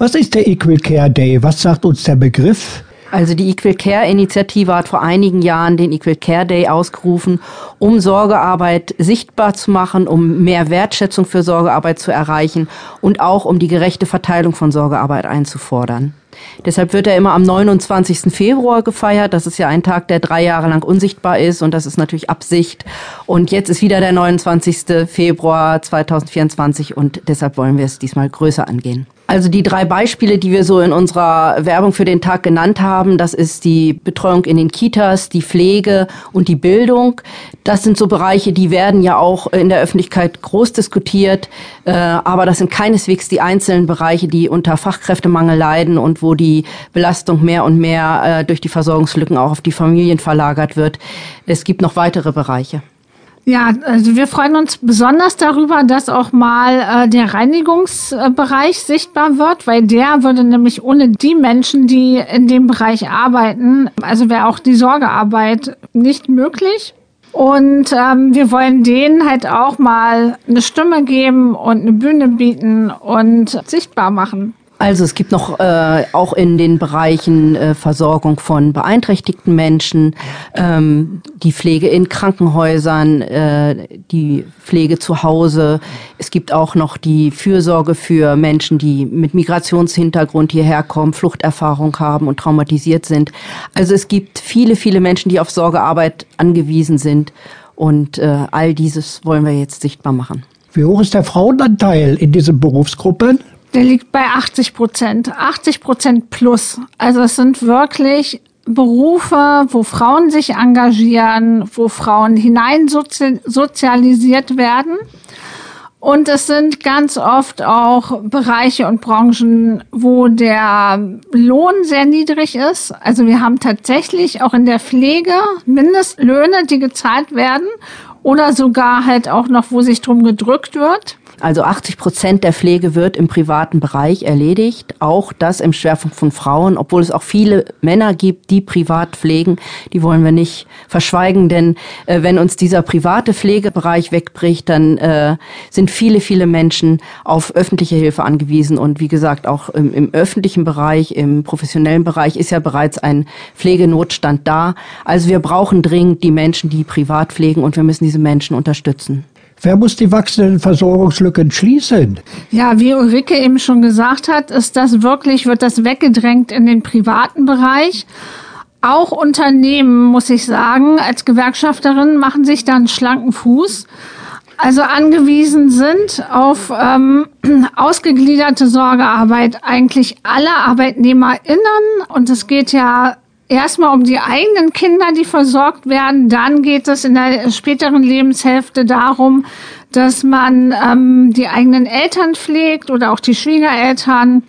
Was ist der Equal Care Day? Was sagt uns der Begriff? Also die Equal Care Initiative hat vor einigen Jahren den Equal Care Day ausgerufen, um Sorgearbeit sichtbar zu machen, um mehr Wertschätzung für Sorgearbeit zu erreichen und auch um die gerechte Verteilung von Sorgearbeit einzufordern. Deshalb wird er immer am 29. Februar gefeiert. Das ist ja ein Tag, der drei Jahre lang unsichtbar ist und das ist natürlich Absicht. Und jetzt ist wieder der 29. Februar 2024 und deshalb wollen wir es diesmal größer angehen. Also die drei Beispiele, die wir so in unserer Werbung für den Tag genannt haben, das ist die Betreuung in den Kitas, die Pflege und die Bildung. Das sind so Bereiche, die werden ja auch in der Öffentlichkeit groß diskutiert, äh, aber das sind keineswegs die einzelnen Bereiche, die unter Fachkräftemangel leiden und wo die Belastung mehr und mehr äh, durch die Versorgungslücken auch auf die Familien verlagert wird. Es gibt noch weitere Bereiche. Ja, also wir freuen uns besonders darüber, dass auch mal äh, der Reinigungsbereich sichtbar wird, weil der würde nämlich ohne die Menschen, die in dem Bereich arbeiten, also wäre auch die Sorgearbeit nicht möglich. Und ähm, wir wollen denen halt auch mal eine Stimme geben und eine Bühne bieten und sichtbar machen. Also es gibt noch äh, auch in den Bereichen äh, Versorgung von beeinträchtigten Menschen, ähm, die Pflege in Krankenhäusern, äh, die Pflege zu Hause. Es gibt auch noch die Fürsorge für Menschen, die mit Migrationshintergrund hierher kommen, Fluchterfahrung haben und traumatisiert sind. Also es gibt viele, viele Menschen, die auf Sorgearbeit angewiesen sind. Und äh, all dieses wollen wir jetzt sichtbar machen. Wie hoch ist der Frauenanteil in diesen Berufsgruppen? Der liegt bei 80 Prozent, 80 Prozent plus. Also es sind wirklich Berufe, wo Frauen sich engagieren, wo Frauen hineinsozialisiert werden. Und es sind ganz oft auch Bereiche und Branchen, wo der Lohn sehr niedrig ist. Also wir haben tatsächlich auch in der Pflege Mindestlöhne, die gezahlt werden oder sogar halt auch noch, wo sich drum gedrückt wird. Also 80 Prozent der Pflege wird im privaten Bereich erledigt. Auch das im Schwerpunkt von Frauen, obwohl es auch viele Männer gibt, die privat pflegen. Die wollen wir nicht verschweigen, denn äh, wenn uns dieser private Pflegebereich wegbricht, dann äh, sind viele, viele Menschen auf öffentliche Hilfe angewiesen. Und wie gesagt, auch im, im öffentlichen Bereich, im professionellen Bereich ist ja bereits ein Pflegenotstand da. Also wir brauchen dringend die Menschen, die privat pflegen und wir müssen diese Menschen unterstützen. Wer muss die wachsenden Versorgungslücken schließen? Ja, wie Ulrike eben schon gesagt hat, ist das wirklich, wird das weggedrängt in den privaten Bereich. Auch Unternehmen, muss ich sagen, als Gewerkschafterin machen sich da einen schlanken Fuß. Also angewiesen sind auf ähm, ausgegliederte Sorgearbeit eigentlich alle ArbeitnehmerInnen. Und es geht ja erstmal um die eigenen Kinder, die versorgt werden. Dann geht es in der späteren Lebenshälfte darum, dass man ähm, die eigenen Eltern pflegt oder auch die Schwiegereltern.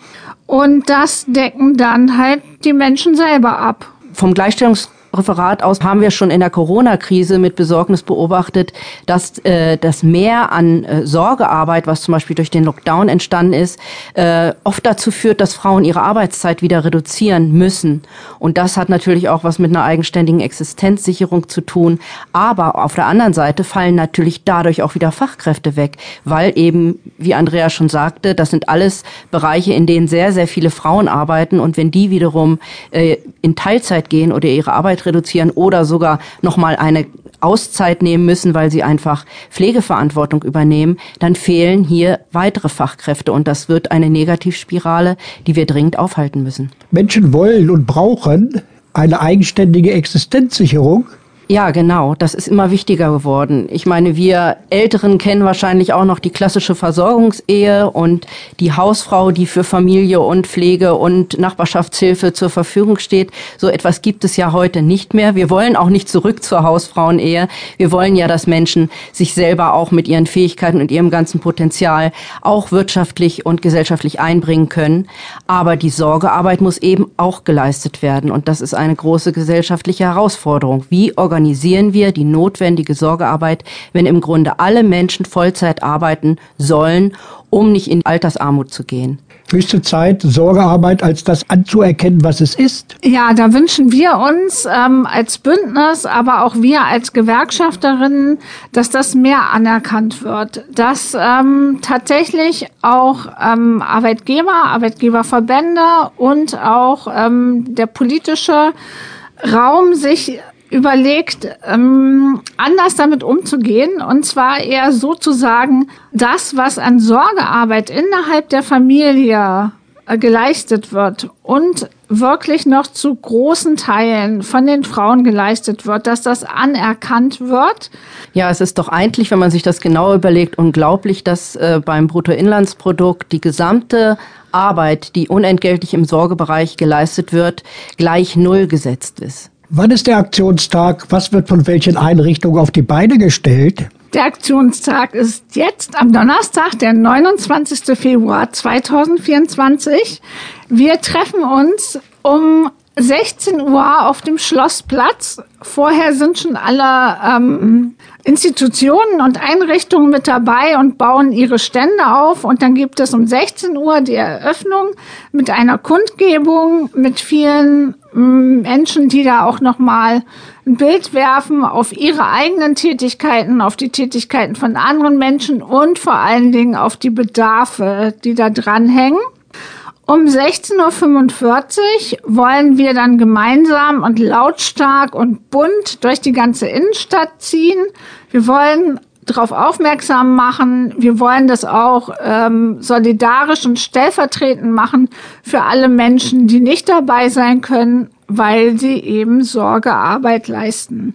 Und das decken dann halt die Menschen selber ab. Vom Gleichstellungs Referat aus haben wir schon in der Corona-Krise mit Besorgnis beobachtet, dass äh, das Mehr an äh, Sorgearbeit, was zum Beispiel durch den Lockdown entstanden ist, äh, oft dazu führt, dass Frauen ihre Arbeitszeit wieder reduzieren müssen. Und das hat natürlich auch was mit einer eigenständigen Existenzsicherung zu tun. Aber auf der anderen Seite fallen natürlich dadurch auch wieder Fachkräfte weg, weil eben, wie Andrea schon sagte, das sind alles Bereiche, in denen sehr, sehr viele Frauen arbeiten. Und wenn die wiederum äh, in Teilzeit gehen oder ihre Arbeit Arbeit reduzieren oder sogar nochmal eine Auszeit nehmen müssen, weil sie einfach Pflegeverantwortung übernehmen, dann fehlen hier weitere Fachkräfte und das wird eine Negativspirale, die wir dringend aufhalten müssen. Menschen wollen und brauchen eine eigenständige Existenzsicherung ja, genau. Das ist immer wichtiger geworden. Ich meine, wir Älteren kennen wahrscheinlich auch noch die klassische Versorgungsehe und die Hausfrau, die für Familie und Pflege und Nachbarschaftshilfe zur Verfügung steht. So etwas gibt es ja heute nicht mehr. Wir wollen auch nicht zurück zur Hausfrauenehe. Wir wollen ja, dass Menschen sich selber auch mit ihren Fähigkeiten und ihrem ganzen Potenzial auch wirtschaftlich und gesellschaftlich einbringen können. Aber die Sorgearbeit muss eben auch geleistet werden. Und das ist eine große gesellschaftliche Herausforderung. Wie organisieren wir die notwendige Sorgearbeit, wenn im Grunde alle Menschen Vollzeit arbeiten sollen, um nicht in Altersarmut zu gehen? Höchste Zeit, Sorgearbeit als das anzuerkennen, was es ist. Ja, da wünschen wir uns ähm, als Bündnis, aber auch wir als Gewerkschafterinnen, dass das mehr anerkannt wird, dass ähm, tatsächlich auch ähm, Arbeitgeber, Arbeitgeberverbände und auch ähm, der politische Raum sich überlegt, ähm, anders damit umzugehen. Und zwar eher sozusagen das, was an Sorgearbeit innerhalb der Familie äh, geleistet wird und wirklich noch zu großen Teilen von den Frauen geleistet wird, dass das anerkannt wird. Ja, es ist doch eigentlich, wenn man sich das genau überlegt, unglaublich, dass äh, beim Bruttoinlandsprodukt die gesamte Arbeit, die unentgeltlich im Sorgebereich geleistet wird, gleich null gesetzt ist. Wann ist der Aktionstag? Was wird von welchen Einrichtungen auf die Beine gestellt? Der Aktionstag ist jetzt am Donnerstag, der 29. Februar 2024. Wir treffen uns um 16 Uhr auf dem Schlossplatz. Vorher sind schon alle ähm, Institutionen und Einrichtungen mit dabei und bauen ihre Stände auf. Und dann gibt es um 16 Uhr die Eröffnung mit einer Kundgebung mit vielen ähm, Menschen, die da auch nochmal ein Bild werfen auf ihre eigenen Tätigkeiten, auf die Tätigkeiten von anderen Menschen und vor allen Dingen auf die Bedarfe, die da dranhängen. Um 16.45 Uhr wollen wir dann gemeinsam und lautstark und bunt durch die ganze Innenstadt ziehen. Wir wollen darauf aufmerksam machen. Wir wollen das auch ähm, solidarisch und stellvertretend machen für alle Menschen, die nicht dabei sein können, weil sie eben Sorgearbeit leisten.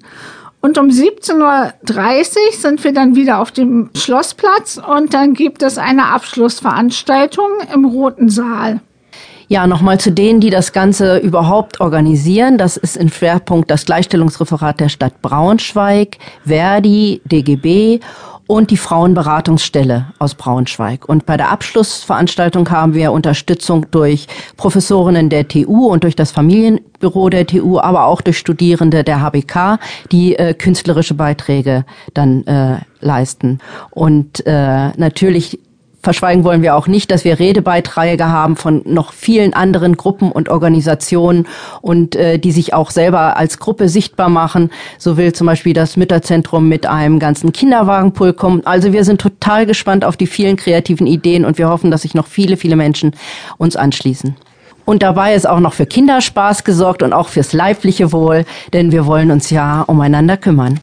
Und um 17.30 Uhr sind wir dann wieder auf dem Schlossplatz und dann gibt es eine Abschlussveranstaltung im Roten Saal. Ja, nochmal zu denen, die das Ganze überhaupt organisieren. Das ist im Schwerpunkt das Gleichstellungsreferat der Stadt Braunschweig, Verdi, DGB und die Frauenberatungsstelle aus Braunschweig. Und bei der Abschlussveranstaltung haben wir Unterstützung durch Professorinnen der TU und durch das Familienbüro der TU, aber auch durch Studierende der HBK, die äh, künstlerische Beiträge dann äh, leisten. Und äh, natürlich verschweigen wollen wir auch nicht, dass wir Redebeiträge haben von noch vielen anderen Gruppen und Organisationen und äh, die sich auch selber als Gruppe sichtbar machen. So will zum Beispiel das Mütterzentrum mit einem ganzen Kinderwagenpool kommen. Also wir sind total gespannt auf die vielen kreativen Ideen und wir hoffen, dass sich noch viele, viele Menschen uns anschließen. Und dabei ist auch noch für Kinderspaß gesorgt und auch fürs leibliche Wohl, denn wir wollen uns ja umeinander kümmern.